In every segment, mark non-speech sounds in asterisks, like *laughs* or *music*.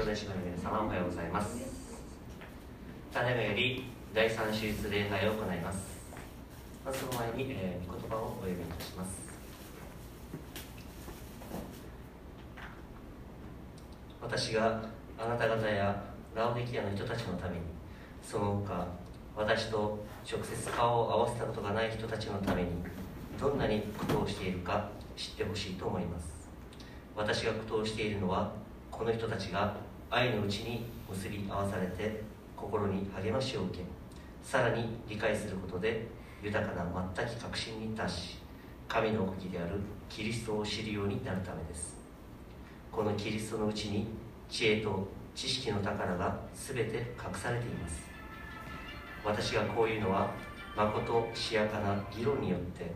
兄弟姉妹の皆様おはようございます。ただいまより第三手術礼拝を行います。まずその前に、えー、言葉をお読みいたします。私があなた方やラオデキアの人たちのためにその他私と直接顔を合わせたことがない人たちのためにどんなに苦闘しているか知ってほしいと思います。私が苦闘しているのはこの人たちが愛のうちに結び合わされて心に励ましを受けさらに理解することで豊かな全き確信に達し神の奥義であるキリストを知るようになるためです。このキリストのうちに知恵と知識の宝が全て隠されています。私がこういうのは誠しやかな議論によって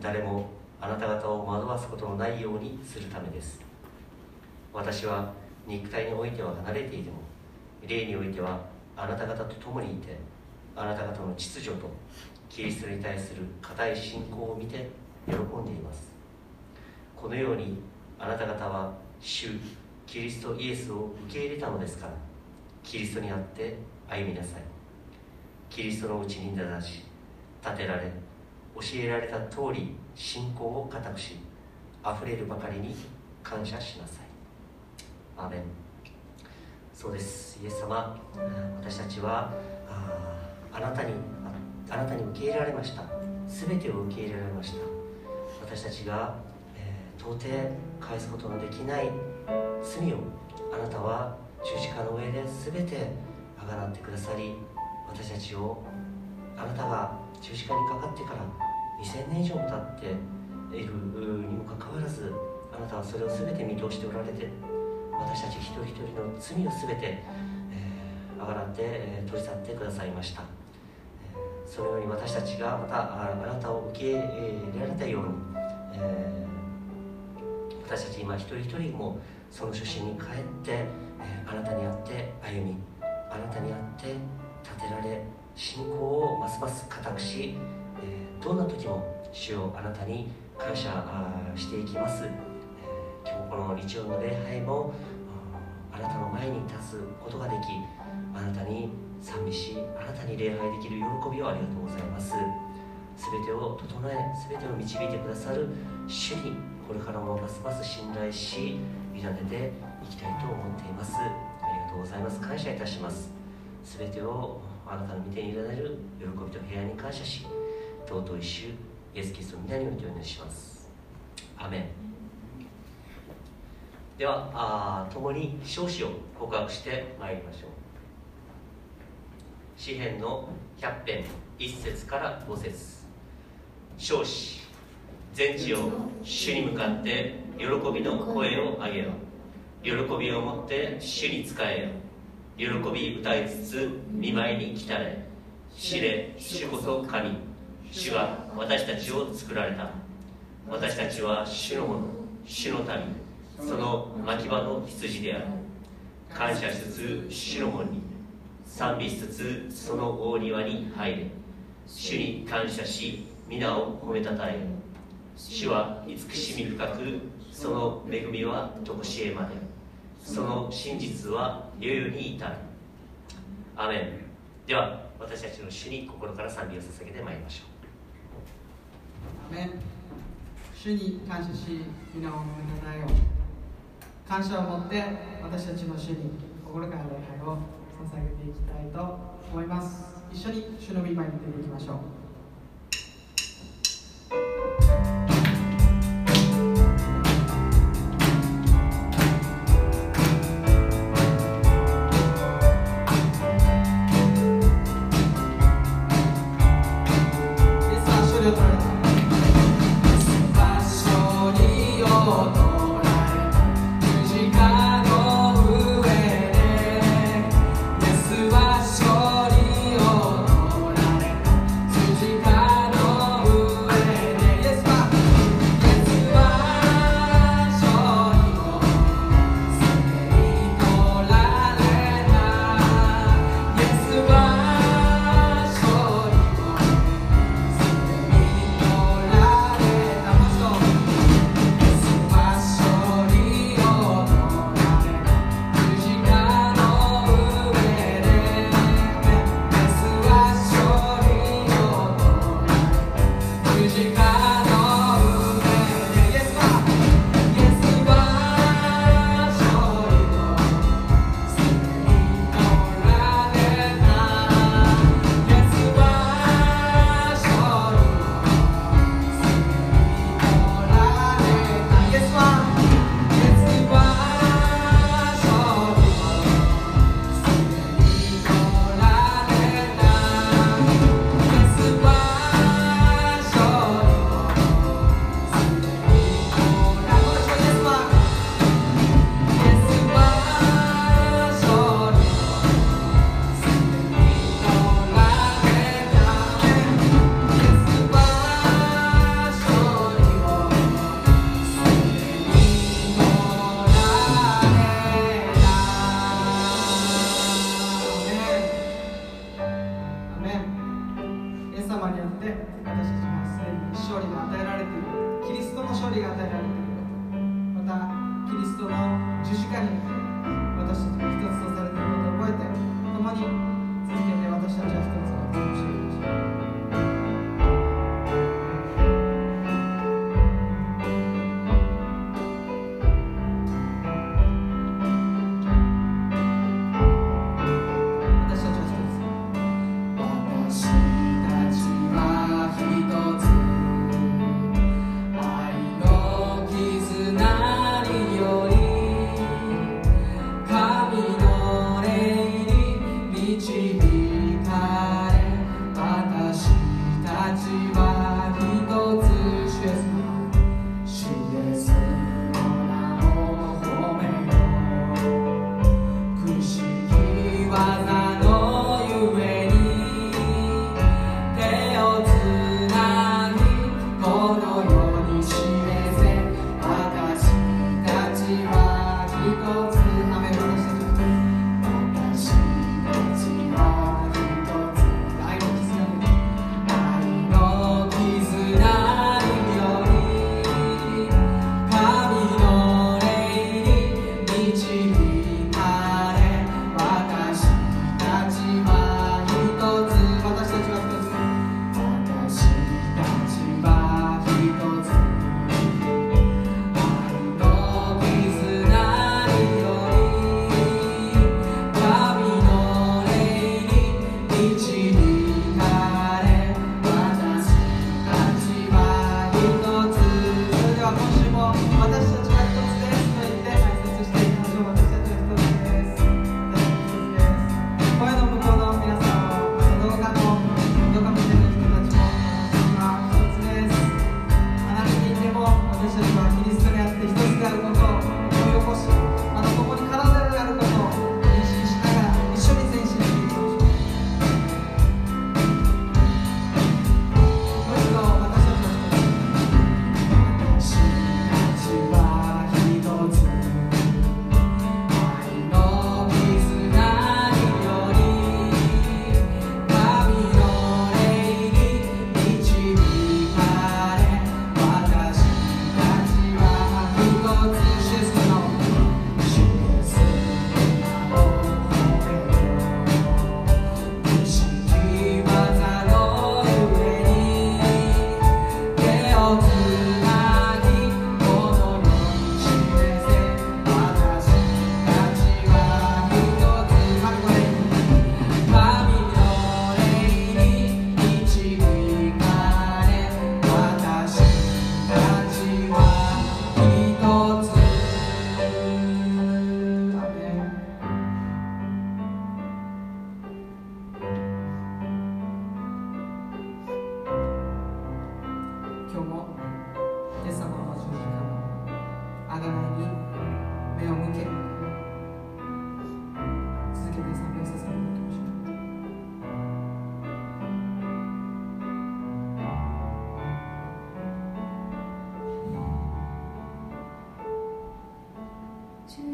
誰もあなた方を惑わすことのないようにするためです。私は肉体においては離れていても霊においてはあなた方と共にいてあなた方の秩序とキリストに対する固い信仰を見て喜んでいます。このようにあなた方は主キリストイエスを受け入れたのですからキリストにあって歩みなさい。キリストのうちに立し立てられ教えられた通り信仰を固くし溢れるばかりに感謝しなさい。アーメンそうです。イエス様。私たちはああなたにあなたに受け入れられました。全てを受け入れられました。私たちが、えー、到底返すことのできない罪をあなたは十字架の上で全てあがなってくださり私たちをあなたが十字架にかかってから2000年以上も経っているにもかかわらずあなたはそれを全て見通しておられて私たち一人一人の罪を全て、えー、あがらって、え、取り去ってくださいました、そのように私たちがまたあなたを受け入れられたように、私たち今一人一人もその初心に帰って、え、あなたにあって歩みあなたにあって立てられ信仰をますます固くし、え、どんな時も主をあなたに感謝していきます、この日曜の礼拝もあなたの前に立つことができあなたに賛美しあなたに礼拝できる喜びをありがとうございます。全てを整え全てを導いてくださる主にこれからもますます信頼し委ねていきたいと思っています。ありがとうございます。感謝いたします。全てをあなたの御手に委ねる喜びと平安に感謝し尊い主イエス・キリストの皆によってお願いします。アメン。ではあ共に少子を告白してまいりましょう。詩篇の100編1節から5節。少子全地を主に向かって喜びの声を上げよ喜びを持って主に仕えよ。喜び歌いつつ見舞いに来たれ。知れ主こそ神。主は私たちを作られた。私たちは主のもの主の民。その牧場の羊である。感謝しつつ主の門に。賛美しつつその大庭に入れ。主に感謝し皆を褒めたたえ主は慈しみ深くその恵みは常しえまで。その真実は世々に至る。アメン。では私たちの主に心から賛美を捧げてまいりましょう。アメン。主に感謝し皆を褒めたたえよ。う感謝を持って私たちの主に心から礼拝を捧げていきたいと思います。一緒に主の御前に出ていきましょう。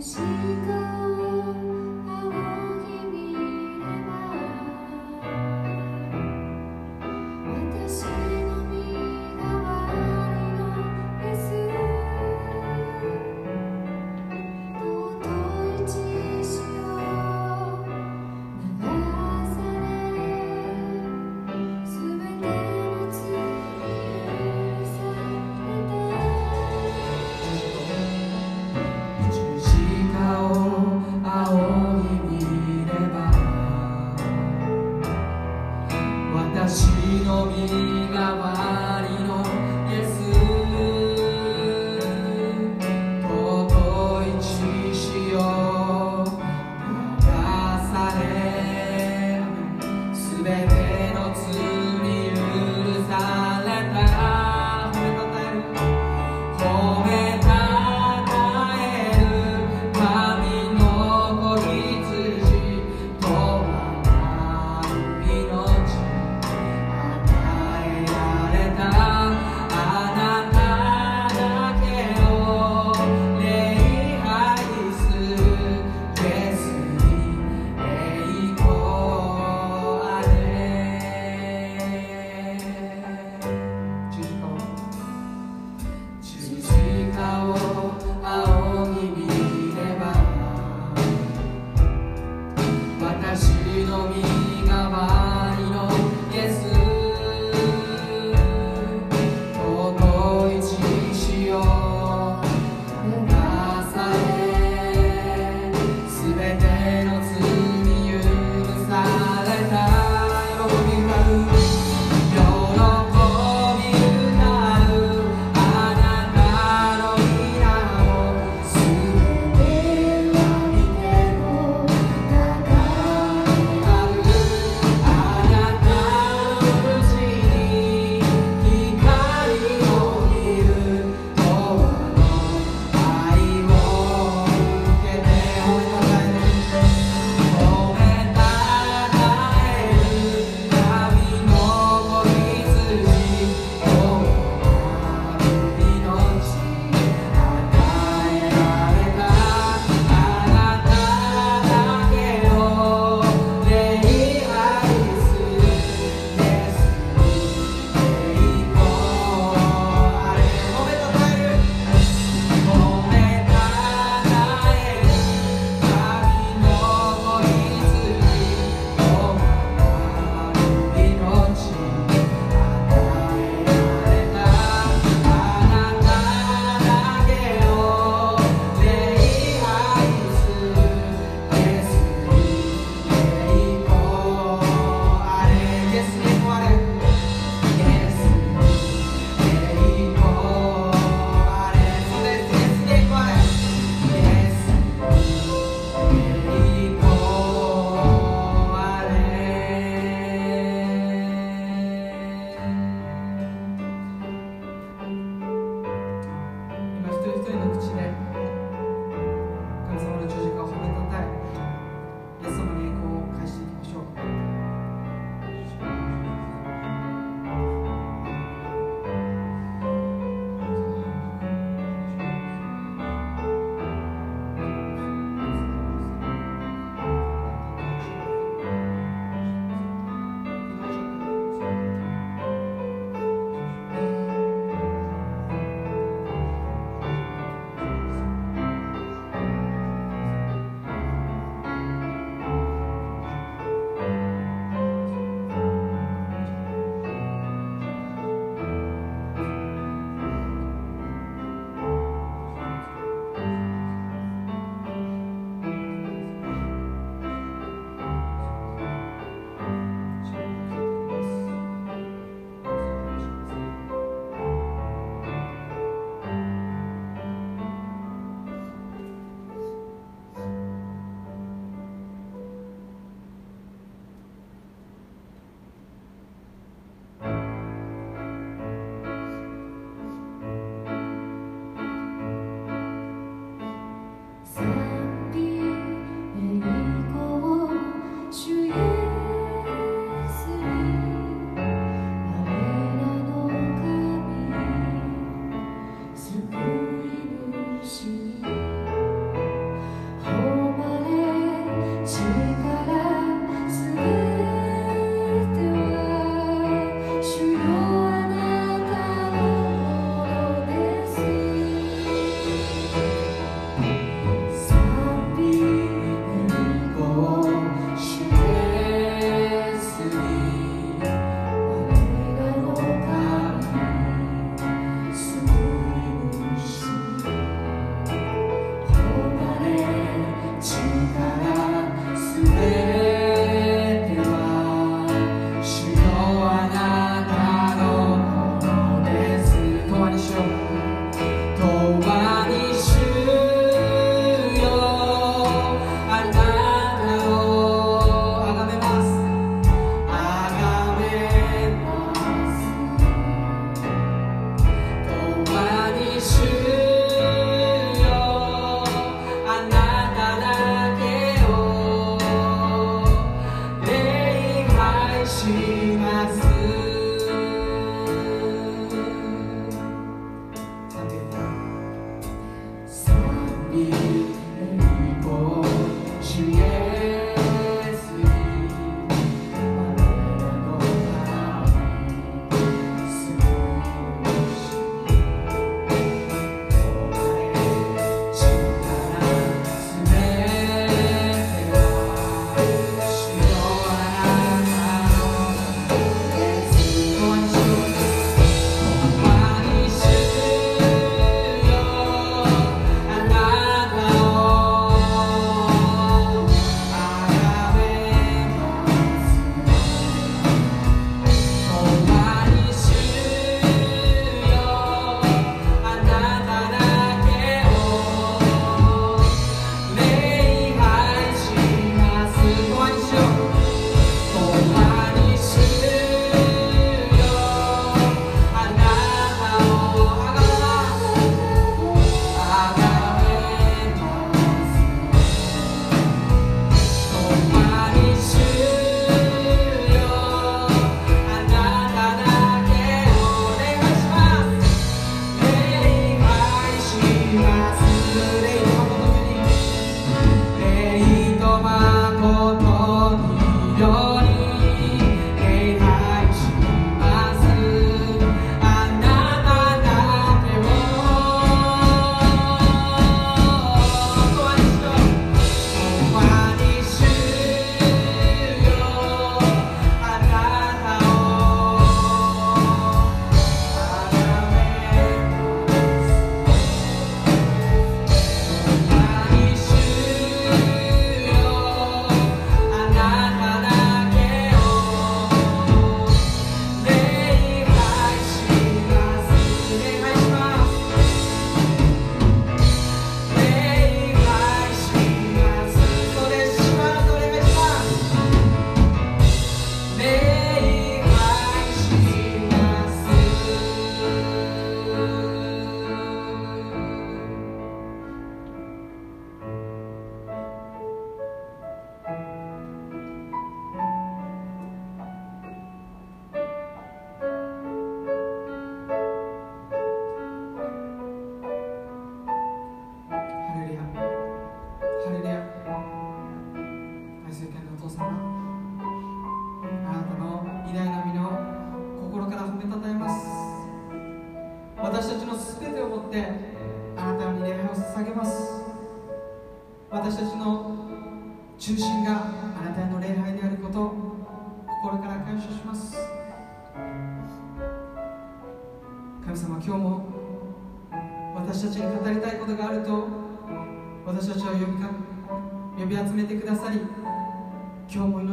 十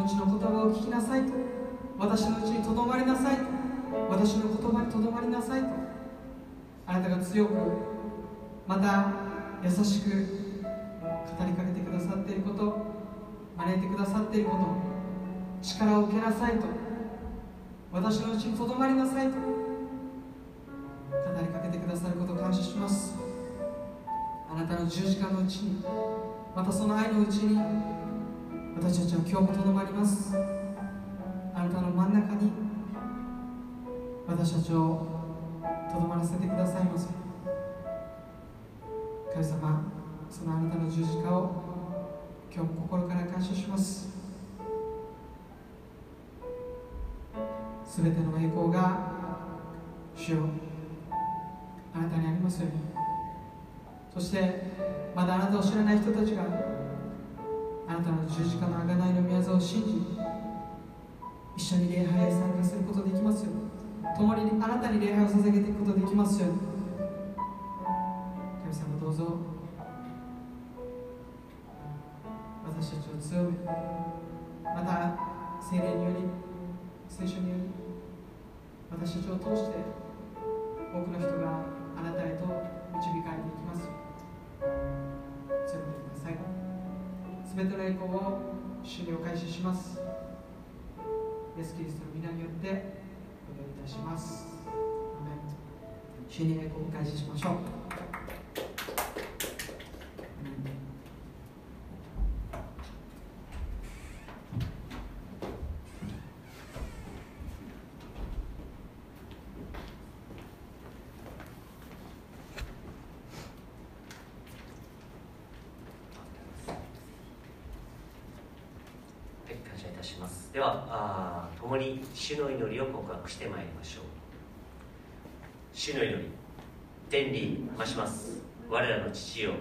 命の言葉を聞きなさいと。私のうちにとどまりなさいと。私の言葉にとどまりなさいと。あなたが強くまた優しく語りかけてくださっていること招いてくださっていること力を受けなさいと。私のうちにとどまりなさいと。語りかけてくださることを感謝します。あなたの十字架のうちにまたその愛のうちに私たちは今日もとどまります。あなたの真ん中に私たちをとどまらせてくださいませ神様そのあなたの十字架を今日も心から感謝します。すべての栄光が主よあなたにありますように。そしてまだあなたを知らない人たちがあなたの十字架の贖いの宮座を信じ一緒に礼拝へ参加することできますよ共にあなたに礼拝を捧げていくことできますよ神様どうぞ私たちを強めまた聖霊により聖書により私たちを通して多くの人があなたへと導かれていきますよ全ての栄光を主にお返しします。イエス・キリストの皆によってお祈りいたします。主に栄光をお返ししましょう。主の祈りを告白してまいりましょう。主の祈り天に増します。我らの父よ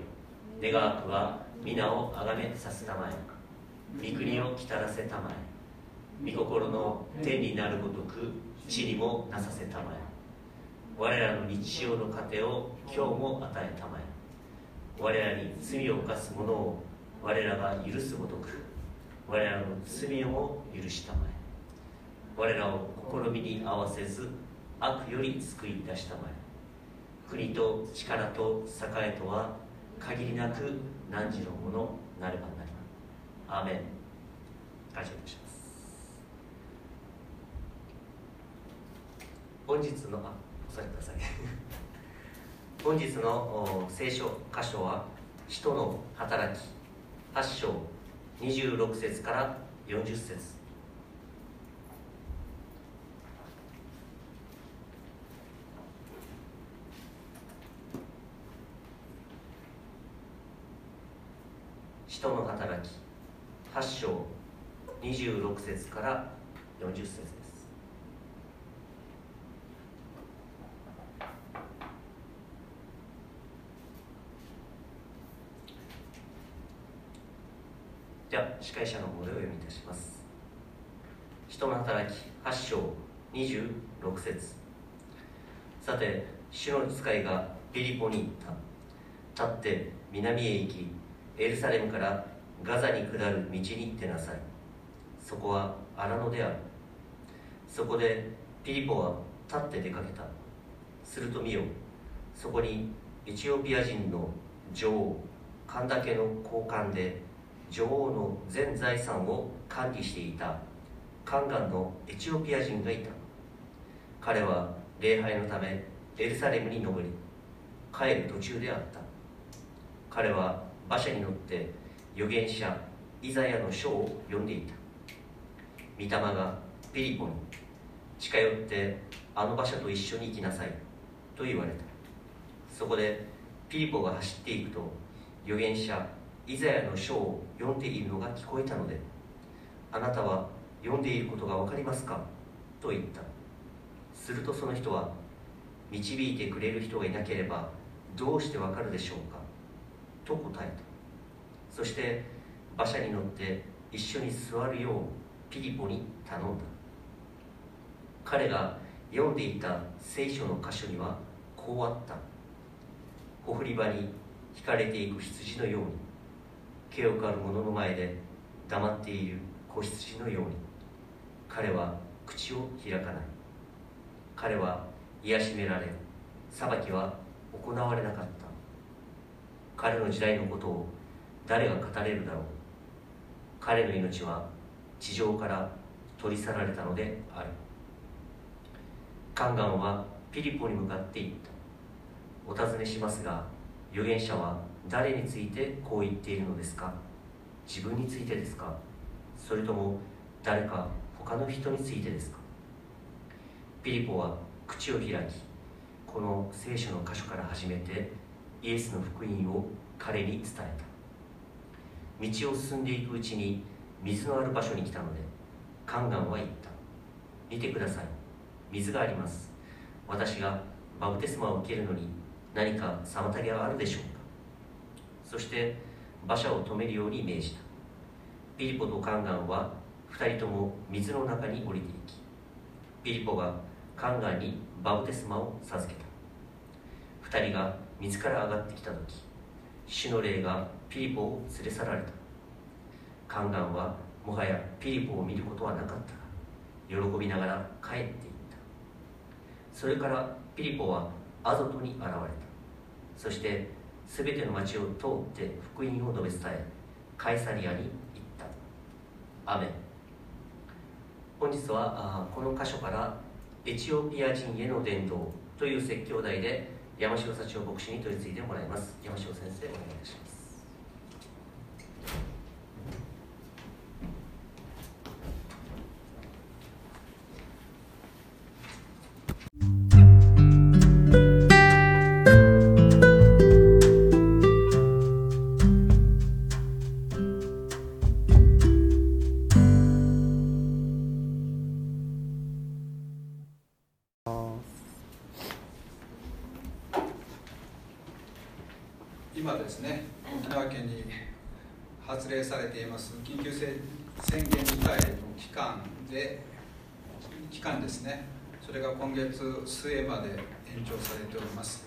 願わくは皆をあがめさせたまえ。御国を来たらせたまえ。御心の天になるごとく地にもなさせたまえ。我らの日常の糧を今日も与えたまえ。我らに罪を犯す者を我らが許すごとく我らの罪をも許したまえ。我らを試みに合わせず悪より救い出したまえ。国と力と栄とは限りなく汝のものなればなりまアーメン。感謝いたします。本日のあお座りください。*laughs* 本日の聖書箇所は「使徒の働き」8章26節から40節。使徒の働き。8章。26節から40節です。では司会者の方でお読みいたします。人の働き。8章。26節。さて主の使いがピリポに行った。立って南へ行きエルサレムからガザに下る道に出なさい。そこは荒野である。そこでピリポは立って出かけた。すると見よ。そこにエチオピア人の女王神田家の高官で女王の全財産を管理していた。カンガンのエチオピア人がいた。彼は礼拝のためエルサレムに登り帰る途中であった。彼は馬車に乗って預言者イザヤの書を読んでいた。御霊がピリポに近寄ってあの馬車と一緒に行きなさいと言われた。そこでピリポが走っていくと預言者イザヤの書を読んでいるのが聞こえたのであなたは読んでいることが分かりますかと言った。するとその人は導いてくれる人がいなければどうして分かるでしょうか。と答えた。そして馬車に乗って一緒に座るようピリポに頼んだ。彼が読んでいた聖書の箇所にはこうあった。ほふり場に引かれていく羊のように毛を刈る者の前で黙っている子羊のように彼は口を開かない。彼は癒しめられ裁きは行われなかった。彼の時代のことを誰が語れるだろう。彼の命は地上から取り去られたのである。カンガンはピリポに向かって言った。お尋ねしますが預言者は誰についてこう言っているのですか？自分についてですか？それとも誰か他の人についてですか？ピリポは口を開きこの聖書の箇所から始めてイエスの福音を彼に伝えた。道を進んでいくうちに水のある場所に来たのでカンガンは言った。見てください。水があります。私がバプテスマを受けるのに何か妨げはあるでしょうか。そして馬車を止めるように命じた。ピリポとカンガンは2人とも水の中に降りていきピリポがカンガンにバプテスマを授けた。2人が水から上がってきた時主の霊がピリポを連れ去られた。カンガンはもはやピリポを見ることはなかったが喜びながら帰っていった。それからピリポはアゾトに現れた。そして全ての町を通って福音を述べ伝えカイサリアに行った。アメ本日はこの箇所からエチオピア人への伝道という説教題で山城幸男牧師に取り次いでもらいます。山城先生お願いいたします。ております。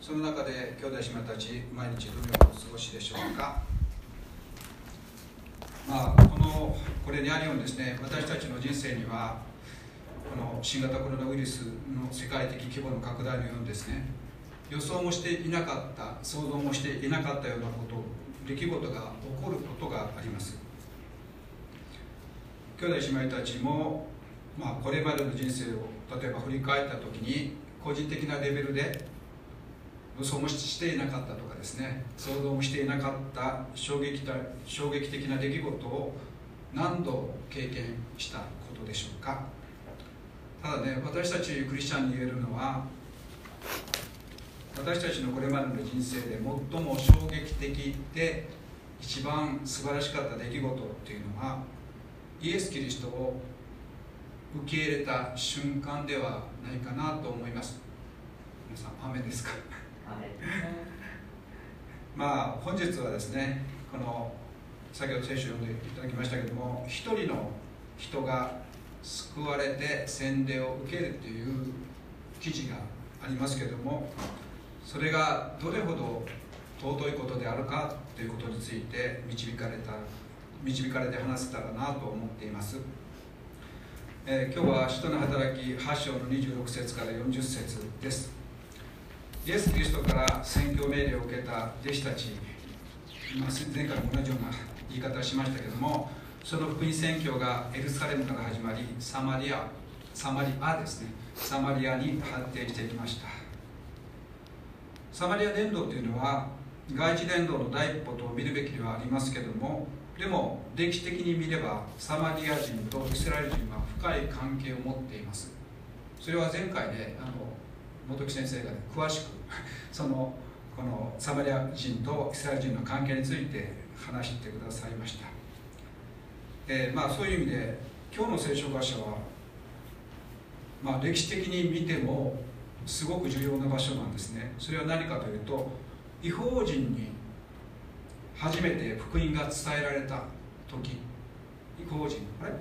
その中で兄弟姉妹たち毎日どのようにお過ごしでしょうか。まあこのこれにあるようにですね私たちの人生にはこの新型コロナウイルスの世界的規模の拡大のようにですね予想もしていなかった想像もしていなかったようなこと出来事が起こることがあります。兄弟姉妹たちも、まあ、これまでの人生を例えば振り返った時に個人的なレベルで予想もしていなかったとかですね。想像もしていなかった衝撃衝撃的な出来事を何度経験したことでしょうか。ただね私たちクリスチャンに言えるのは私たちのこれまでの人生で最も衝撃的で一番素晴らしかった出来事っていうのはイエス・キリストを受け入れた瞬間ではないかなと思います。皆さん雨ですか？まあ本日はですねこの先ほど聖書を読んでいただきましたけども一人の人が救われて洗礼を受けるという記事がありますけどもそれがどれほど尊いことであるかということについて導かれた導かれて話せたらなと思っています、えー、今日は使徒の働き8章の26節から40節です。イエス・キリストから宣教命令を受けた弟子たち、まあ、前回も同じような言い方をしましたけどもその福音宣教がエルサレムから始まりサマリアサマリアですね。サマリアに発展していきました。サマリア伝道というのは外地伝道の第一歩と見るべきではありますけどもでも歴史的に見ればサマリア人とイスラエル人は深い関係を持っています。それは前回であの本木先生が、ね、詳しく *laughs* そのこのサマリア人とイスラエル人の関係について話してくださいました、えー、まあ、そういう意味で今日の聖書箇所は、まあ、歴史的に見てもすごく重要な場所なんですね。それは何かというと違法人に初めて福音が伝えられた時違法人あれ？って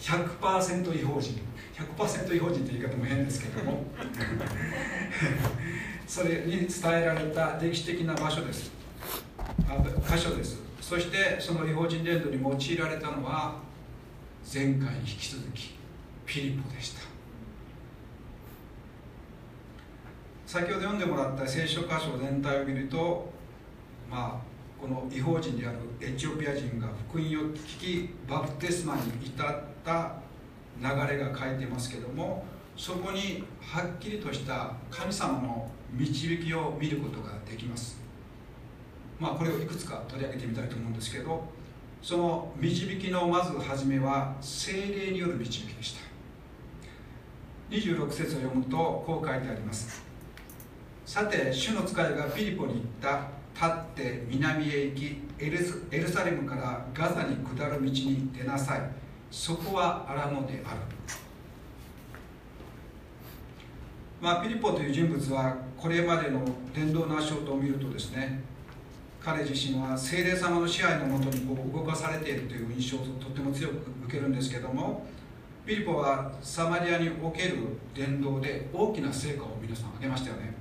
100%違法人。100%違法人という言い方も変ですけども。*laughs* それに伝えられた歴史的な場所です。箇所です。そしてその違法人伝道に用いられたのは前回に引き続きピリポでした。先ほど読んでもらった聖書箇所全体を見るとまあこの違法人であるエチオピア人が福音を聞きバプテスマに至った流れが書いてますけどもそこにはっきりとした神様の導きを見ることができます。まあこれをいくつか取り上げてみたいと思うんですけどその導きのまず初めは精霊による導きでした。26節を読むとこう書いてあります。さて主の使いがピリポに行った。立って南へ行きエルサレムからガザに下る道に出なさい。そこは荒野である。まあ、ピリポという人物はこれまでの伝道の足音を見るとですね彼自身は精霊様の支配のもとにこう動かされているという印象をとっても強く受けるんですけどもピリポはサマリアにおける伝道で大きな成果を皆さん挙げましたよね。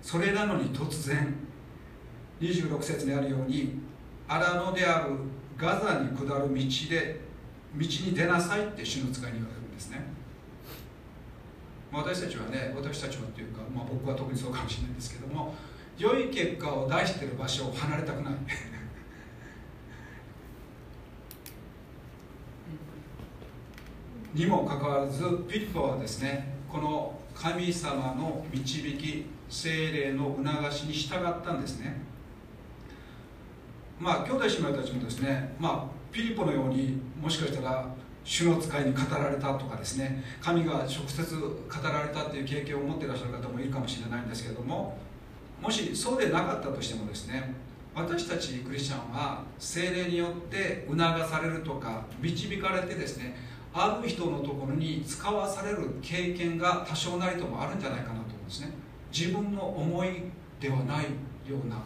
それなのに突然26節にあるように荒野であるガザに下る道で道に出なさいって主の使いに言われるんですね。私たちはね私たちはっていうか、まあ、僕は特にそうかもしれないんですけども良い結果を出してる場所を離れたくない。にもかかわらずピリポはですねこの神様の導き精霊の促しに従ったんですね。まあ兄弟姉妹たちもですねまあピリポのようにもしかしたら主の使いに語られたとかですね神が直接語られたっていう経験を持ってらっしゃる方もいるかもしれないんですけれどももしそうでなかったとしてもですね私たちクリスチャンは精霊によって促されるとか導かれてですねある人のところに使わされる経験が多少なりともあるんじゃないかなと思うんですね。自分の思いではないような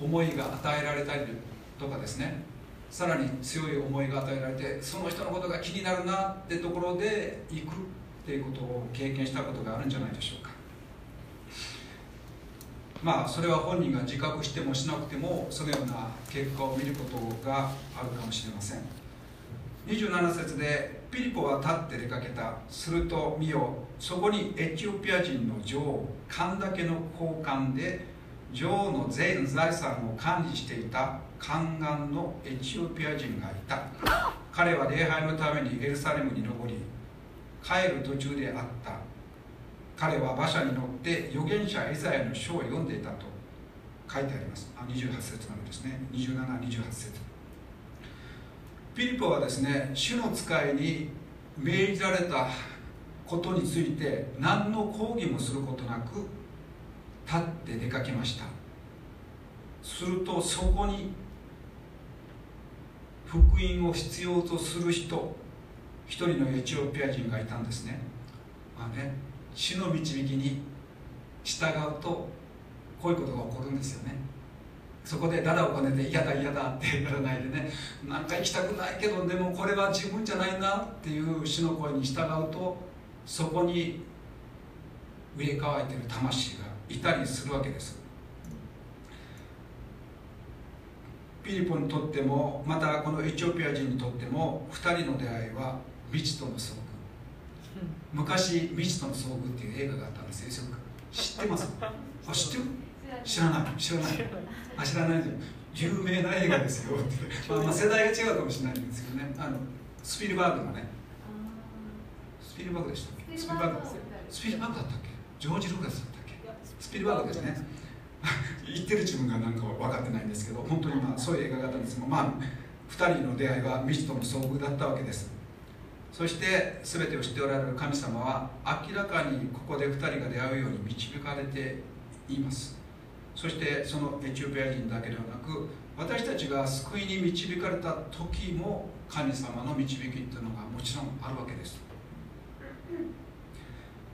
思いが与えられたりとかですね。さらに強い思いが与えられてその人のことが気になるなってところで行くっていうことを経験したことがあるんじゃないでしょうか。まあそれは本人が自覚してもしなくてもそのような結果を見ることがあるかもしれません。27節でピリポは立って出かけた。すると見よそこにエチオピア人の女王カンダケの交換で女王の全財産を管理していた宦官のエチオピア人がいた。彼は礼拝のためにエルサレムに登り帰る途中であった。彼は馬車に乗って預言者エザヤの書を読んでいたと書いてあります。あ28節までですね。2728節。ピリポはですね主の使いに命じられたことについて何の抗議もすることなく立って出かけました。するとそこに福音を必要とする人一人のエチオピア人がいたんですね,、まあね、主の導きに従うとこういうことが起こるんですよね。そこでダダをこねて嫌だ嫌だってやらないでねなんか行きたくないけどでもこれは自分じゃないなっていう主の声に従うとそこに植え替えてる魂がいたりするわけです。ピリポにとってもまたこのエチオピア人にとっても2人の出会いは未知との遭遇。昔未知との遭遇っていう映画があったんです。よ知ってます？あ知ってる？知らない。知らない。あ知らない有名な映画ですよ。まあ、まあ世代が違うかもしれないんですけどね。あのスピルバーグがね。スピルバーグでしたっけ？スピルバーグスピルバーグだったっけ？ジョージ・ルーカスだったスピルバーグですね。言ってる自分がなんか分かってないんですけど本当にまあそういう映画があったんですがまあ2人の出会いは未知との遭遇だったわけです。そして全てを知っておられる神様は明らかにここで2人が出会うように導かれています。そしてそのエチオピア人だけではなく私たちが救いに導かれた時も神様の導きっていうのがもちろんあるわけです。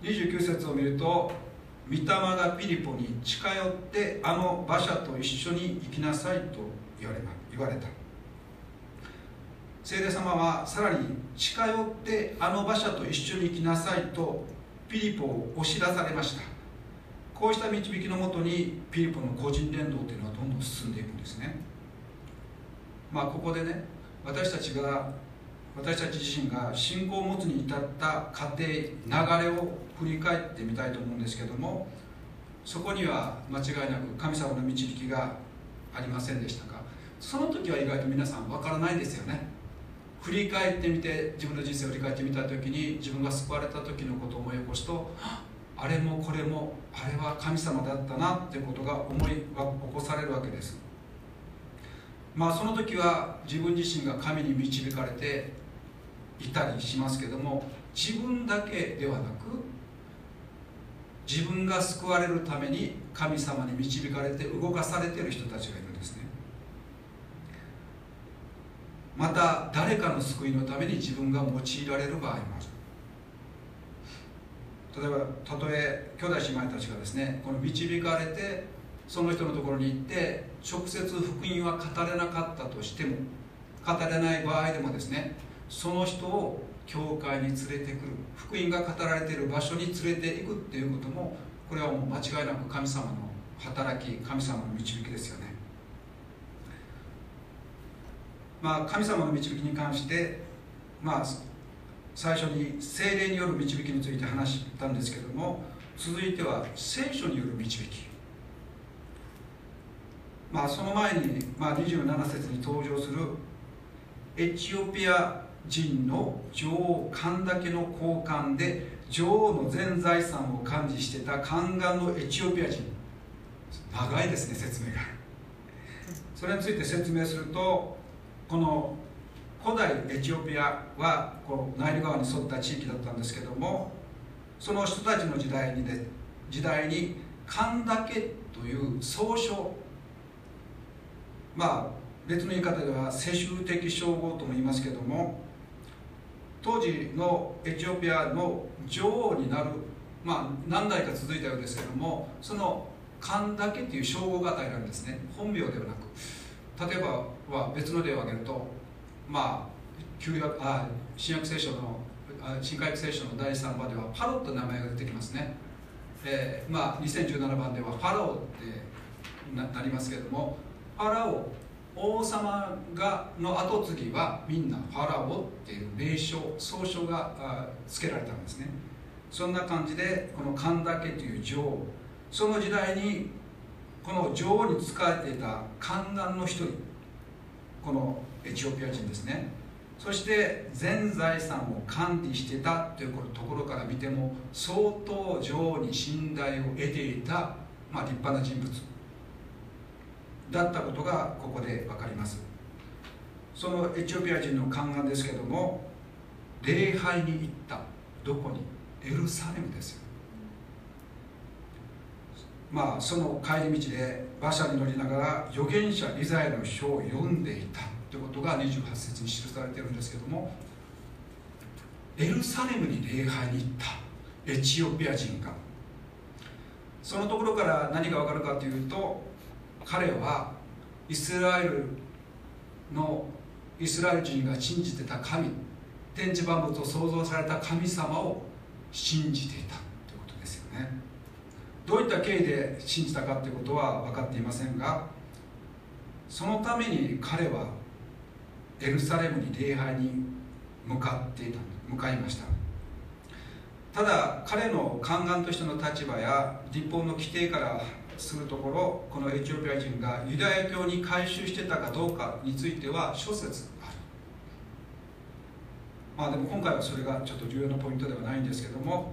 29節を見ると御霊がピリポに近寄ってあの馬車と一緒に行きなさいと言われ言われた。聖霊様はさらに近寄ってあの馬車と一緒に行きなさいとピリポを押し出されました。こうした導きのもとにピリポの個人伝道というのはどんどん進んでいくんですね。まあここでね私たちが私たち自身が信仰を持つに至った過程流れを振り返ってみたいと思うんですけどもそこには間違いなく神様の導きがありませんでしたか？その時は意外と皆さんわからないですよね。振り返ってみて自分の人生を振り返ってみた時に自分が救われた時のことを思い起こすとあれもこれもあれは神様だったなってことが思い起こされるわけです。まあその時は自分自身が神に導かれていたりしますけども自分だけではなく自分が救われるために神様に導かれて動かされている人たちがいるんですね。また誰かの救いのために自分が用いられる場合もある。例えばたとえ兄弟姉妹たちがですねこの導かれてその人のところに行って直接福音は語れなかったとしても語れない場合でもですねその人を教会に連れてくる。福音が語られている場所に連れていくっていうこともこれはもう間違いなく神様の働き神様の導きですよね。まあ神様の導きに関してまあ最初に精霊による導きについて話したんですけども続いては聖書による導き。まあその前に、まあ、27節に登場するエチオピア人の女王神だけの交換で女王の全財産を管理してた宦官のエチオピア人。長いですね説明が。それについて説明するとこの古代エチオピアはこうナイル川に沿った地域だったんですけどもその人たちの時代にで時代に神だけという総称。まあ別の言い方では世襲的称号とも言いますけども当時のエチオピアの女王になるまあ何代か続いたようですけどもその勘だけっていう称号が与えられるんですね。本名ではなく。例えばは別の例を挙げるとまあ旧約あ新約聖書の新海聖書の第3番ではパロと名前が出てきますね、えー、まあ、2017番ではファラオってなりますけどもファラオ王様がの後継ぎはみんなファラオっていう名称総称が付けられたんですね。そんな感じでこの神田家という女王その時代にこの女王に仕えていた宦官の一人このエチオピア人ですね。そして全財産を管理してたというところから見ても相当女王に信頼を得ていた、まあ、立派な人物。だったことがここで分かります。そのエチオピア人の宦官ですけども礼拝に行ったどこに？エルサレムですまあその帰り道で馬車に乗りながら預言者イザヤの書を読んでいたということが28節に記されているんですけどもエルサレムに礼拝に行ったエチオピア人が。そのところから何が分かるかというと彼はイスラエルのイスラエル人が信じてた神天地万物を創造された神様を信じていたということですよね。どういった経緯で信じたかということは分かっていませんがそのために彼はエルサレムに礼拝に向かっていた向かいました。ただ彼の宦官としての立場や立法の規定からするところこのエチオピア人がユダヤ教に改宗してたかどうかについては諸説ある。まあでも今回はそれがちょっと重要なポイントではないんですけども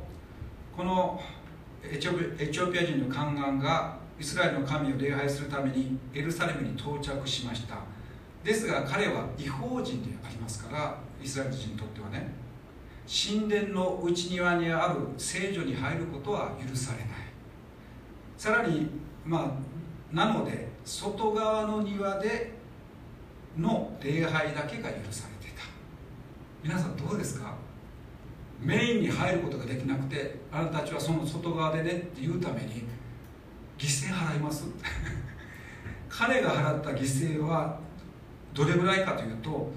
このエチオピア人の宦官がイスラエルの神を礼拝するためにエルサレムに到着しました。ですが彼は違法人でありますからイスラエル人にとってはね神殿の内庭にある聖女に入ることは許されない。さらにまあなので外側の庭での礼拝だけが許されていた。皆さんどうですか？メインに入ることができなくてあなたたちはその外側でねって言うために犠牲払います？*laughs* 彼が払った犠牲はどれぐらいかというと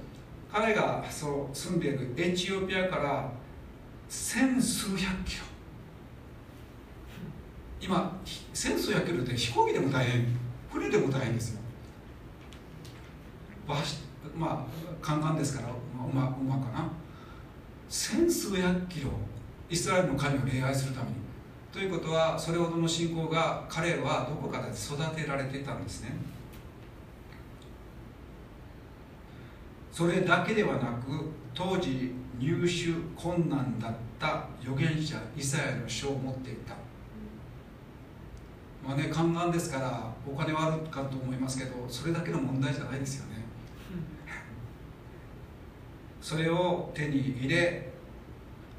彼がそう住んでいるエチオピアから千数百キロ。今千数百キロって飛行機でも大変船でも大変ですよ。まあ簡単ですから馬馬かな。千数百キロイスラエルの神を礼拝するために。ということはそれほどの信仰が彼はどこかで育てられていたんですね。それだけではなく当時入手困難だった預言者イサヤの書を持っていた。まあね宦官ですからお金はあるかと思いますけどそれだけの問題じゃないですよね。それを手に入れ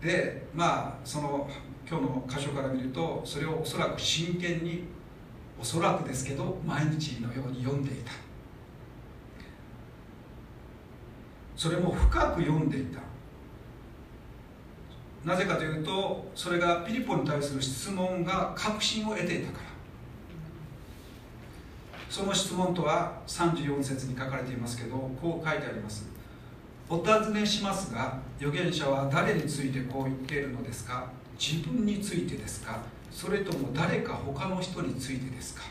でまあその今日の箇所から見るとそれをおそらく真剣におそらくですけど毎日のように読んでいた。それも深く読んでいた。なぜかというとそれがピリポに対する質問が確信を得ていたからその質問とは34節に書かれていますけどこう書いてあります。お尋ねしますが預言者は誰についてこう言っているのですか？自分についてですか？それとも誰か他の人についてですか？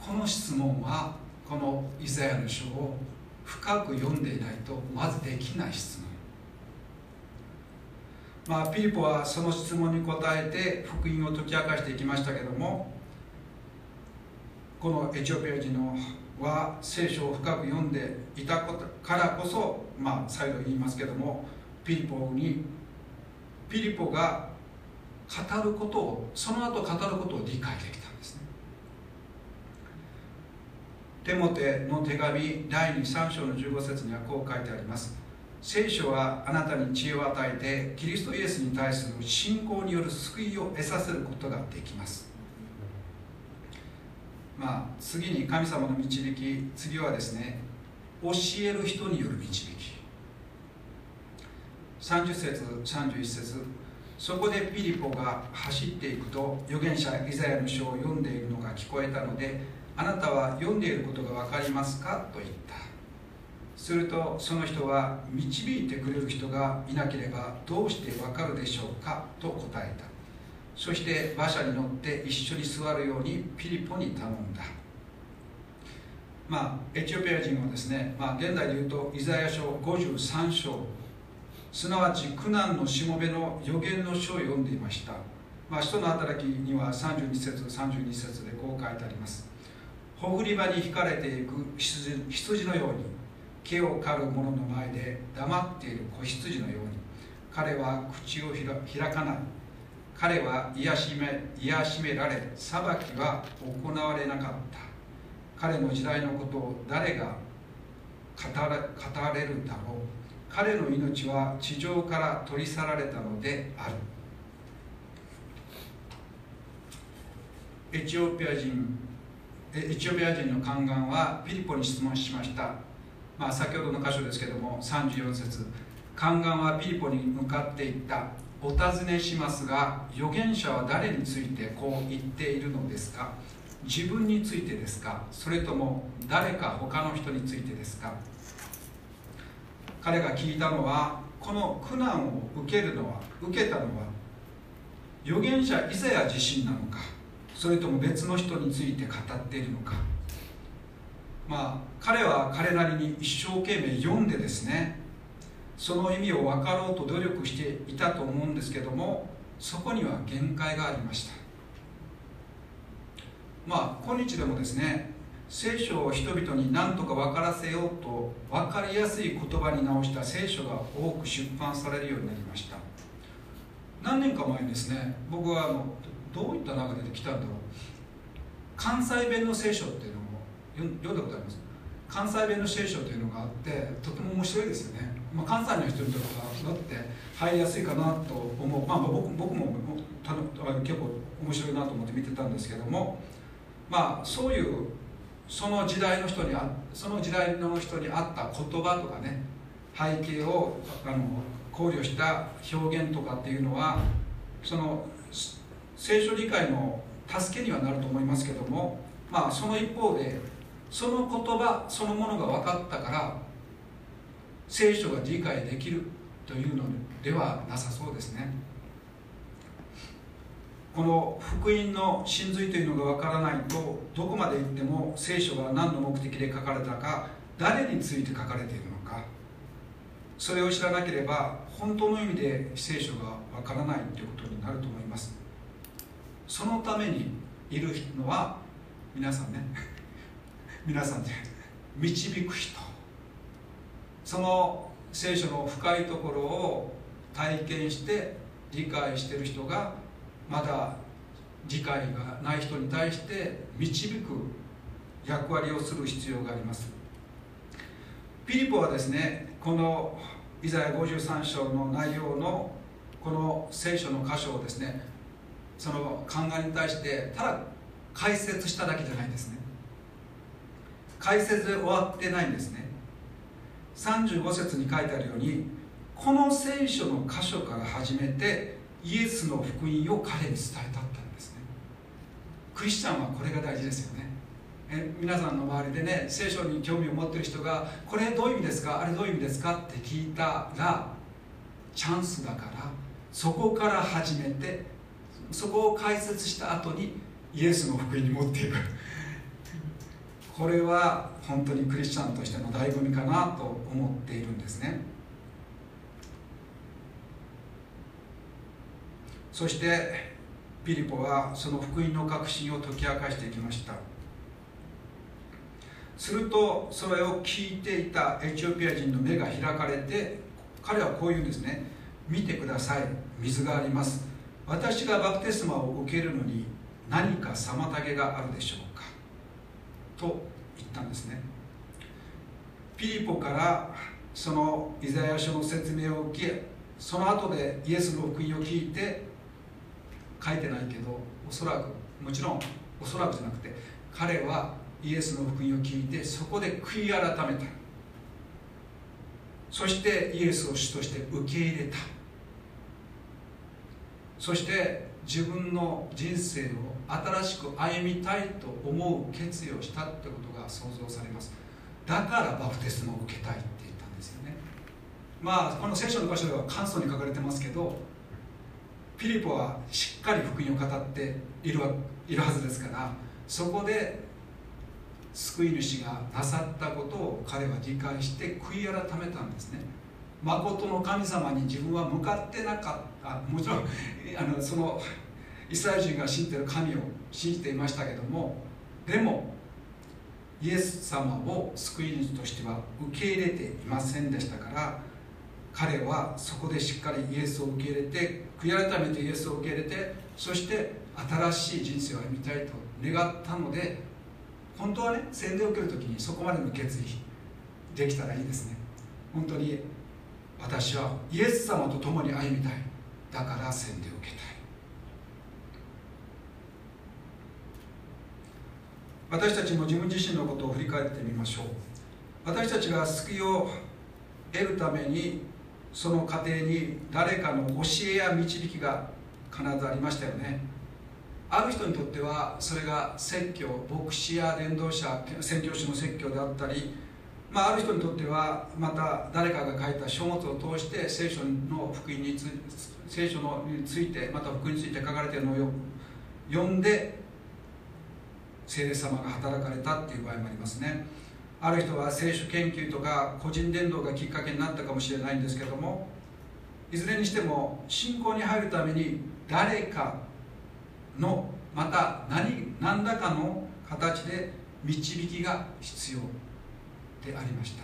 この質問はこのイザヤの書を深く読んでいないとまずできない質問。まあピリポはその質問に答えて福音を解き明かしていきましたけどもこのエチオピア人のは聖書を深く読んでいたことからこそまあ再度言いますけどもピリポにピリポが語ることをその後語ることを理解できたんですね。テモテの手紙第23章の15節にはこう書いてあります。聖書はあなたに知恵を与えてキリストイエスに対する信仰による救いを得させることができます。まあ次に神様の導き次はですね教える人による導き。30節31節そこでピリポが走っていくと預言者イザヤの書を読んでいるのが聞こえたのであなたは読んでいることが分かりますか？と言った。するとその人は導いてくれる人がいなければどうして分かるでしょうか？と答えた。そして馬車に乗って一緒に座るようにピリポに頼んだ。まあエチオピア人はですね、まあ、現代でいうとイザヤ書53章。すなわち苦難のしもべの予言の書を読んでいました、まあ、使徒の働きには32節32節でこう書いてあります。ほふり場に引かれていく羊羊のように毛を刈る者の前で黙っている子羊のように彼は口を開かない。彼は癒しめ癒しめられ裁きは行われなかった。彼の時代のことを誰が語れるだろう。彼の命は地上から取り去られたのである。エチオピア人エチオピア人の宦官はピリポに質問しました、まあ、先ほどの箇所ですけども34節。宦官はピリポに向かっていった。お尋ねしますが預言者は誰についてこう言っているのですか？自分についてですか？それとも誰か他の人についてですか？彼が聞いたのはこの苦難を受けるのは受けたのは預言者イザヤ自身なのか？それとも別の人について語っているのか？まあ彼は彼なりに一生懸命読んでですねその意味を分かろうと努力していたと思うんですけどもそこには限界がありました。まあ今日でもですね聖書を人々に何とか分からせようと分かりやすい言葉に直した聖書が多く出版されるようになりました。何年か前にですね僕はあのどういった中で来たんだろう。関西弁の聖書っていうのを読んだことあります？関西弁の聖書というのがあってとても面白いですよね、まあ、関西の人にとってはだって入りやすいかなと思う、まあ、僕僕も結構面白いなと思って見てたんですけども。まあそういうその時代の人にあその時代の人に合った言葉とかね背景をあの考慮した表現とかっていうのはその聖書理解の助けにはなると思いますけども。まあその一方でその言葉そのものが分かったから聖書が理解できるというのではなさそうですね。この福音の真髄というのがわからないとどこまで行っても聖書が何の目的で書かれたか誰について書かれているのかそれを知らなければ本当の意味で聖書がわからないということになると思います。そのためにいるのは皆さんね。皆さんで導く人。その聖書の深いところを体験して理解してる人がまだ理解がない人に対して導く役割をする必要があります。ピリポはですねこのイザヤ53章の内容のこの聖書の箇所をですねその考えに対してただ解説しただけじゃないんですね。解説で終わってないんですね。35節に書いてあるようにこの聖書の箇所から始めてイエスの福音を彼に伝えたったんですね。クリスチャンはこれが大事ですよね。え皆さんの周りでね聖書に興味を持ってる人がこれどういう意味ですか？あれどういう意味ですか？って聞いたらチャンスだからそこから始めてそこを解説した後にイエスの福音に持っていく。これは本当にクリスチャンとしての醍醐味かなと思っているんですね。そしてピリポはその福音の確信を解き明かしていきました。するとそれを聞いていたエチオピア人の目が開かれて彼はこう言うんですね。見てください。水があります。私がバプテスマを受けるのに何か妨げがあるでしょうか。とったんですね。ピリポからそのイザヤ書の説明を受けその後でイエスの福音を聞いて書いてないけどおそらくもちろんおそらくじゃなくて彼はイエスの福音を聞いてそこで悔い改めた。そしてイエスを主として受け入れた。そして自分の人生を新しく歩みたいと思う決意をしたってこと想像されます。だからバプテスマを受けたいって言ったんですよね。まあこの聖書の場所では簡素に書かれてますけどピリポはしっかり福音を語っているいるはずですからそこで救い主がなさったことを彼は理解して悔い改めたんですね。誠の神様に自分は向かってなかった。もちろんあのそのイスラエル人が信じてる神を信じていましたけどもでもイエス様を救い主としては受け入れていませんでしたから彼はそこでしっかりイエスを受け入れて悔い改めてイエスを受け入れてそして新しい人生を歩みたいと願ったので本当はね洗礼を受ける時にそこまでの決意できたらいいですね。本当に私はイエス様と共に歩みたい。だから洗礼を受けたい私たちも自分自身のことを振り返ってみましょう。私たちが救いを得るためにその過程に誰かの教えや導きが必ずありましたよね。ある人にとってはそれが説教牧師や伝道者宣教師の説教であったり、まあ、ある人にとってはまた誰かが書いた書物を通して聖書の福音につ聖書のについてまた福音について書かれているのを読んで聖霊様が働かれたっていう場合もありますね。ある人は聖書研究とか個人伝道がきっかけになったかもしれないんですけどもいずれにしても信仰に入るために誰かのまた何何らかの形で導きが必要でありました。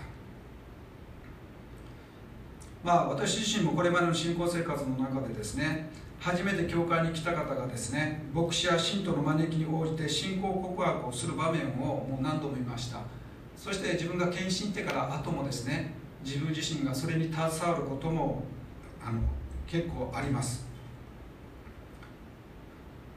まあ私自身もこれまでの信仰生活の中でですね初めて教会に来た方がですね牧師や信徒の招きに応じて信仰告白をする場面をもう何度も見ました。そして自分が献身してから後もですね自分自身がそれに携わることもあの結構あります。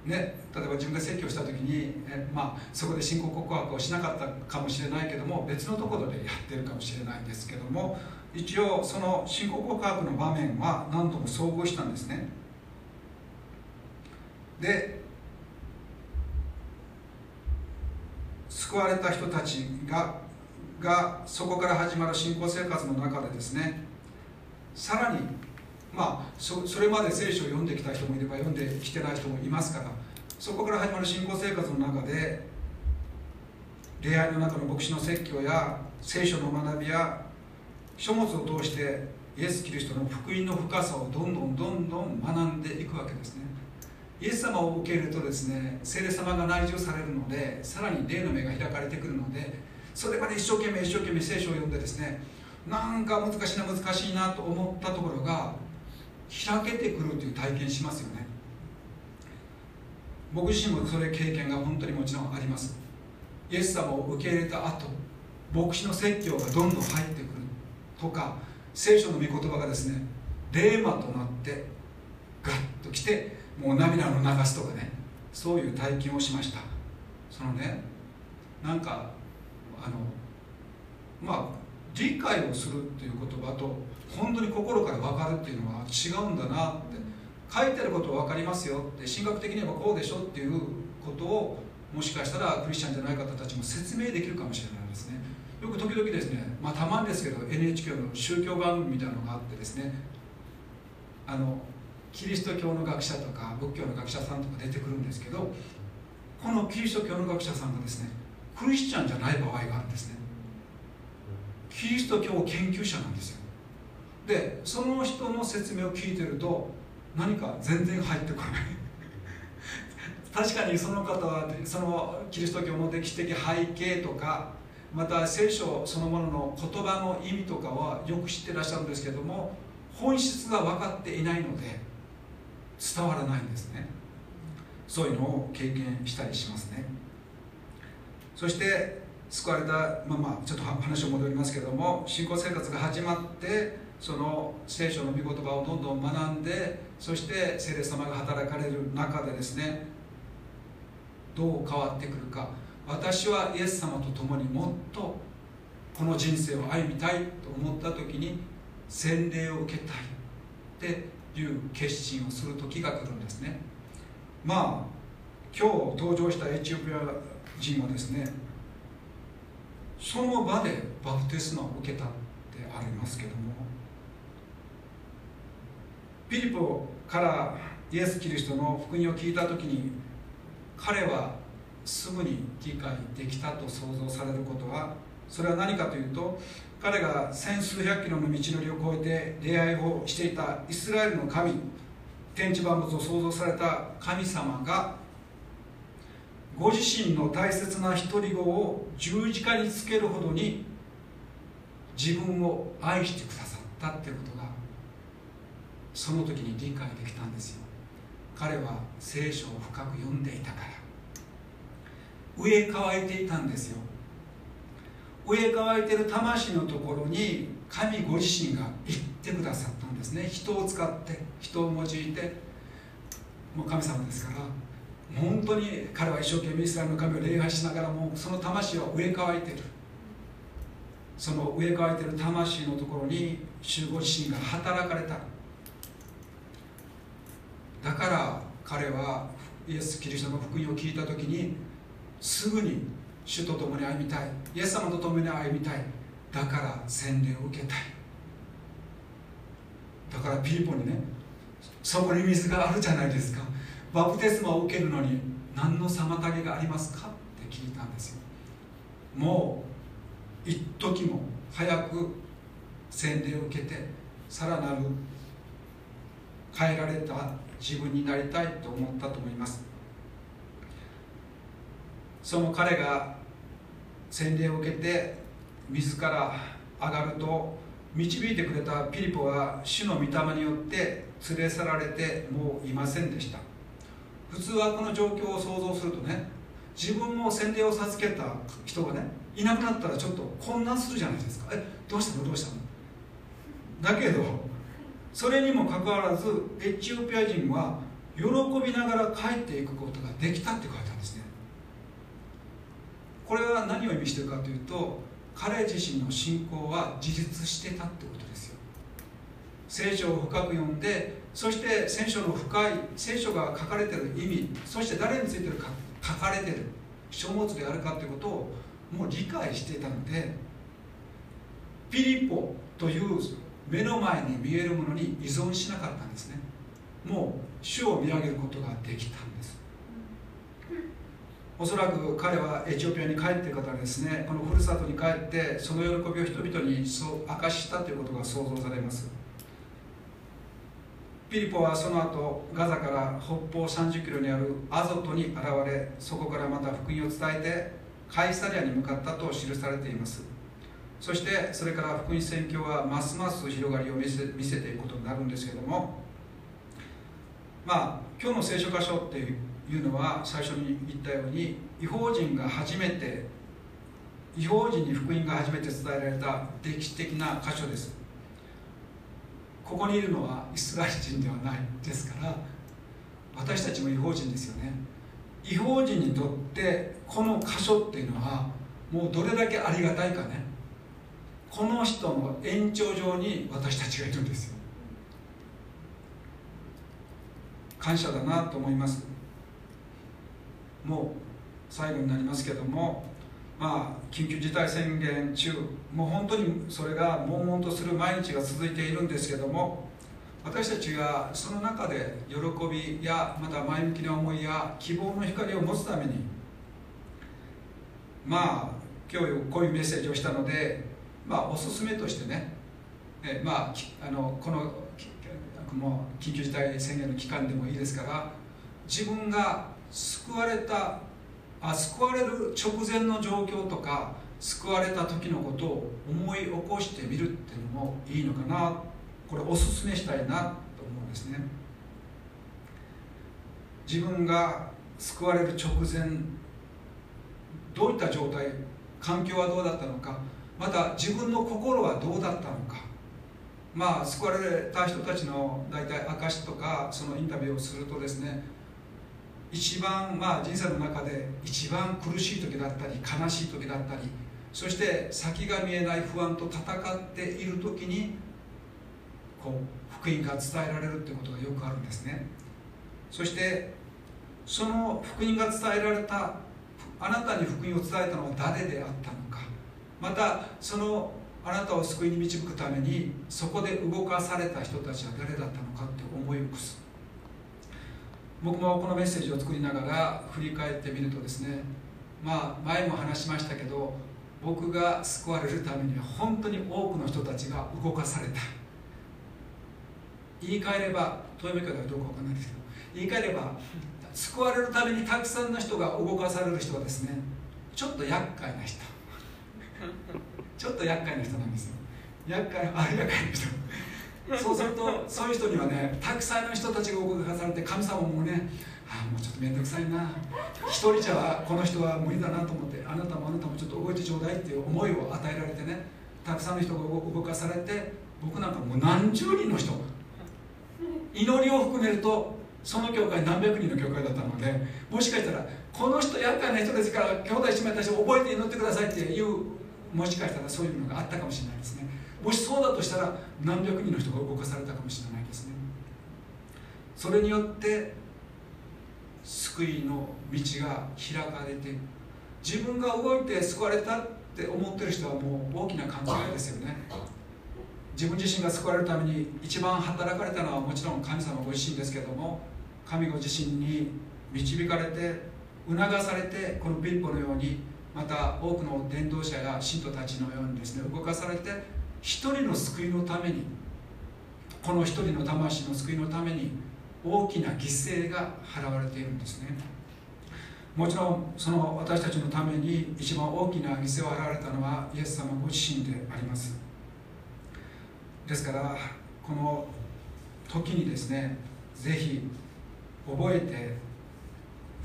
ね、例えば自分が説教した時にえ、まあ、そこで信仰告白をしなかったかもしれないけども別のところでやってるかもしれないんですけども一応その信仰告白の場面は何度も遭遇したんですね。で救われた人たちががそこから始まる信仰生活の中でですねさらにまあそそれまで聖書を読んできた人もいれば読んできてない人もいますからそこから始まる信仰生活の中で恋愛の中の牧師の説教や聖書の学びや書物を通してイエス・キリストの福音の深さをどんどんどんどん学んでいくわけですね。イエス様を受け入れるとですね聖霊様が内住されるのでさらに霊の目が開かれてくるのでそれまで一生懸命一生懸命聖書を読んでですねなんか難しいな難しいなと思ったところが開けてくるという体験しますよね。僕自身もそれ経験が本当にもちろんあります。イエス様を受け入れた後牧師の説教がどんどん入ってくるとか聖書の御言葉がですね霊魔となってガッときてもう涙の流すとかねそういう体験をしました。そのねなんかあのまあ理解をするっていう言葉と本当に心から分かるっていうのは違うんだなって書いてることは分かりますよって神学的にはこうでしょっていうことをもしかしたらクリスチャンじゃない方たちも説明できるかもしれないですね。よく時々ですね、まあ、たまにですけど NHK の宗教番組みたいなのがあってですねあのキリスト教の学者とか仏教の学者さんとか出てくるんですけどこのキリスト教の学者さんがですねクリスチャンじゃない場合があるんですね。キリスト教研究者なんですよ。でその人の説明を聞いてると何か全然入ってこない。*laughs* 確かにその方はそのキリスト教の歴史的背景とかまた聖書そのものの言葉の意味とかはよく知ってらっしゃるんですけども本質が分かっていないので伝わらないんですね。そういうのを経験したりしますね。そして救われたまあまあちょっと話を戻りますけども信仰生活が始まってその聖書の御言葉をどんどん学んでそして聖霊様が働かれる中でですねどう変わってくるか。私はイエス様と共にもっとこの人生を歩みたいと思った時に洗礼を受けたい。っていう決心をする時が来るんですね。まあ今日登場したエチオピア人はですねその場でバプテスマを受けたってありますけどもピリポからイエス・キリストの福音を聞いた時に彼はすぐに理解できたと想像されることはそれは何かというと彼が千数百キロの道のりを越えて出会いをしていたイスラエルの神天地万物を創造された神様がご自身の大切な独り子を十字架につけるほどに自分を愛してくださったっていうことがその時に理解できたんですよ。彼は聖書を深く読んでいたから。植え乾いていたんですよ。植え乾いている魂のところに神ご自身が言ってくださったんですね。人を使って人を用いて。もう神様ですから本当に彼は一生懸命イスラエルの神を礼拝しながらもその魂は植え乾いている。その植え替えている魂のところに主ご自身が働かれた。だから彼はイエス・キリストの福音を聞いた時にすぐに主と共に歩みたい。イエス様と共に歩みたい。だから洗礼を受けたい。だからピリポにねそこに水があるじゃないですか。バプテスマを受けるのに何の妨げがありますかって聞いたんですよ。もう一時も早く洗礼を受けてさらなる変えられた自分になりたいと思ったと思います。その彼が洗礼を受けて自ら上がると導いてくれたピリポは主の御霊によって連れ去られてもういませんでした。普通はこの状況を想像するとね自分も洗礼を授けた人がねいなくなったらちょっと混乱するじゃないですか。えどうしたの？どうしたの？だけどそれにもかかわらずエチオピア人は喜びながら帰っていくことができたって書いてあるんですね。これは何を意味してるかというと彼自身の信仰は自立してたってことですよ。聖書を深く読んでそして聖書の深い聖書が書かれてる意味そして誰についてるか書かれてる書物であるかということをもう理解してたのでピリポという目の前に見えるものに依存しなかったんですね。もう主を見上げることができた。おそらく彼はエチオピアに帰っている方ですねこのふるさとに帰ってその喜びを人々にそう明かしたということが想像されます。ピリポはその後ガザから北方30キロにあるアゾトに現れそこからまた福音を伝えてカイサリアに向かったと記されています。そしてそれから福音宣教はますます広がりを見せ見せていくことになるんですけどもまあ今日の聖書箇所っていういうのは最初に言ったように違法人が初めて違法人に福音が初めて伝えられた歴史的な箇所です。ここにいるのはイスラエル人ではないですから私たちも違法人ですよね。違法人にとってこの箇所っていうのはもうどれだけありがたいかね。この人の延長上に私たちがいるんですよ。感謝だなと思います。もう最後になりますけどもまあ緊急事態宣言中もう本当にそれが悶々とする毎日が続いているんですけども私たちがその中で喜びやまた前向きな思いや希望の光を持つためにまあ今日こういうメッセージをしたのでまあおすすめとしてねえまああのこの緊急事態宣言の期間でもいいですから自分が救われたあ救われる直前の状況とか救われた時のことを思い起こしてみるっていうのもいいのかなこれおすすめしたいなと思うんですね。自分が救われる直前どういった状態環境はどうだったのかまた自分の心はどうだったのか。まあ救われた人たちの大体証とかそのインタビューをするとですね一番まあ人生の中で一番苦しい時だったり悲しい時だったりそして先が見えない不安と戦っている時にこう福音が伝えられるってことがよくあるんですね。そしてその福音が伝えられたあなたに福音を伝えたのは誰であったのか。またそのあなたを救いに導くためにそこで動かされた人たちは誰だったのかって思い起こす。僕もこのメッセージを作りながら振り返ってみるとですねまあ前も話しましたけど僕が救われるためには本当に多くの人たちが動かされた。言い換えれば遠い目かどうかわかんないですけど言い換えれば救われるためにたくさんの人が動かされる人はですねちょっと厄介な人。ちょっと厄介な人なんですよ。厄介あ厄介な人。そうするとそういう人にはねたくさんの人たちが動かされて神様もねああもうちょっと面倒くさいな。一人じゃこの人は無理だなと思ってあなたもあなたもちょっと動いてちょうだいっていう思いを与えられてねたくさんの人が動かされて僕なんかもう何十人の人が祈りを含めるとその教会何百人の教会だったのでもしかしたらこの人厄介な人ですから兄弟姉妹たち覚えて祈ってくださいっていうもしかしたらそういうのがあったかもしれないですね。もしそうだとしたら何百人の人が動かされたかもしれないですね。それによって救いの道が開かれて自分が動いて救われたって思ってる人はもう大きな勘違いですよね。自分自身が救われるために一番働かれたのはもちろん神様ご自身ですけども神ご自身に導かれて促されてこのピリポのようにまた多くの伝道者や信徒たちのようにですね動かされて一人の救いのためにこの一人の魂の救いのために大きな犠牲が払われているんですね。もちろんその私たちのために一番大きな犠牲を払われたのはイエス様ご自身であります。ですからこの時にですねぜひ覚えて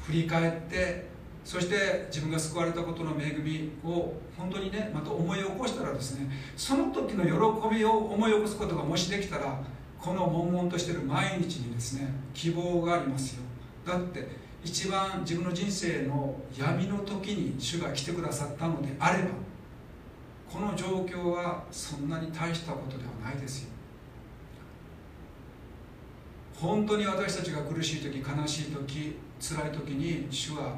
振り返ってそして自分が救われたことの恵みを本当にねまた思い起こしたらですねその時の喜びを思い起こすことがもしできたらこの悶々としてる毎日にですね希望がありますよ。だって一番自分の人生の闇の時に主が来てくださったのであればこの状況はそんなに大したことではないですよ。本当に私たちが苦しい時悲しい時辛い時に主は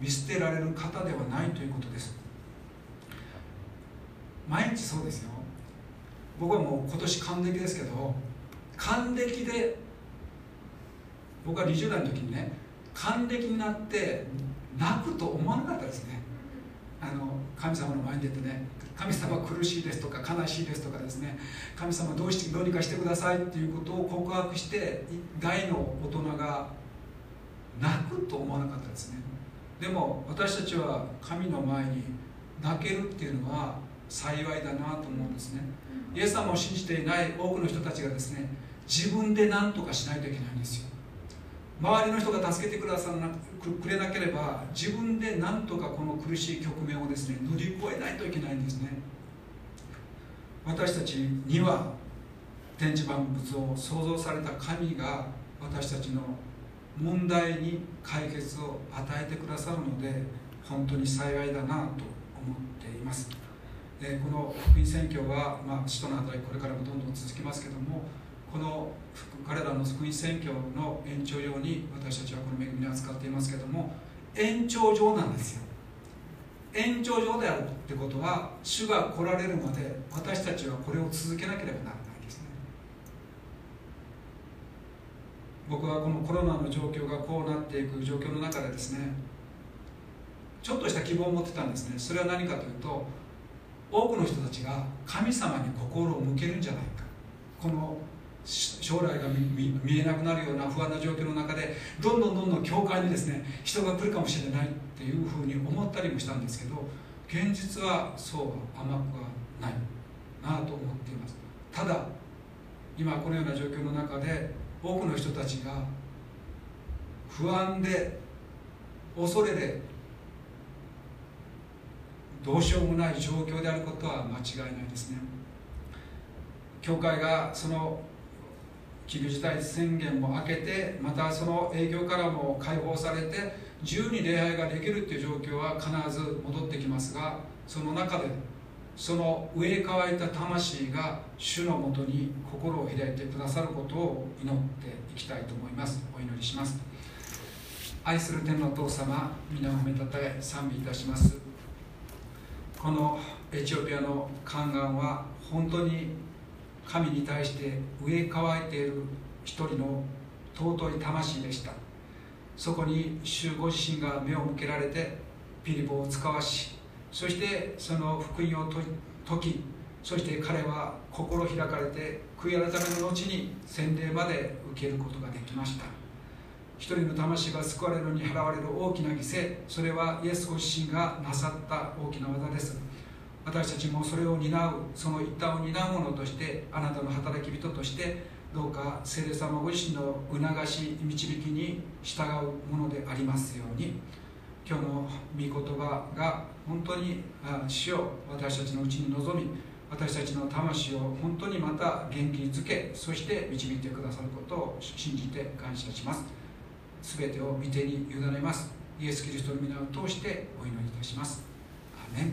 見捨てられる方ではないということです。毎日そうですよ。僕はもう今年還暦ですけど還暦で僕は20代の時にね還暦になって泣くと思わなかったですね。あの神様の前に出てね神様苦しいですとか悲しいですとかですね。神様どうしてどうにかしてくださいっていうことを告白して大の大人が泣くと思わなかったですね。でも私たちは神の前に泣けるっていうのは幸いだなと思うんですね。イエス様を信じていない多くの人たちがですね自分で何とかしないといけないんですよ。周りの人が助けてくださらなくれなければ自分で何とかこの苦しい局面をですね乗り越えないといけないんですね。私たちには天地万物を創造された神が私たちの問題に解決を与えてくださるので本当に幸いだなと思っています。でこの福音宣教は、まあ、使徒の働きこれからもどんどん続きますけどもこの彼らの福音宣教の延長用に私たちはこの恵みに扱っていますけども延長上なんですよ。延長上であるってことは主が来られるまで私たちはこれを続けなければならないですね僕はこのコロナの状況がこうなっていく状況の中でですねちょっとした希望を持ってたんですね。それは何かというと多くの人たちが神様に心を向けるんじゃないか。この将来が見えなくなるような不安な状況の中でどんどんどんどん教会にですね人が来るかもしれないっていうふうに思ったりもしたんですけど現実はそうは甘くはないなと思っています。ただ今このような状況の中で多くの人たちが不安で恐れでどうしようもない状況であることは間違いないですね。教会がその緊急事態宣言も明けてまたその営業からも解放されて自由に礼拝ができるっていう状況は必ず戻ってきますがその中でその植え替えた魂が主のもとに心を開いてくださることを祈っていきたいと思います。お祈りします。愛する天のお父様皆を褒めたたえ賛美いたします。このエチオピアの宦官は本当に神に対して植え替えている一人の尊い魂でした。そこに主ご自身が目を向けられてピリポを使わしそしてその福音を解きそして彼は心開かれて悔い改めの後に洗礼まで受けることができました。一人の魂が救われるのに払われる大きな犠牲それはイエスご自身がなさった大きな技です。私たちもそれを担うその一端を担うものとしてあなたの働き人としてどうか聖霊様ご自身の促し導きに従うものでありますように。今日の御言葉が本当に死を私たちのうちに望み私たちの魂を本当にまた元気づけそして導いてくださることを信じて感謝します。全てを御手に委ねますイエス・キリストの皆を通してお祈りいたします。アメン。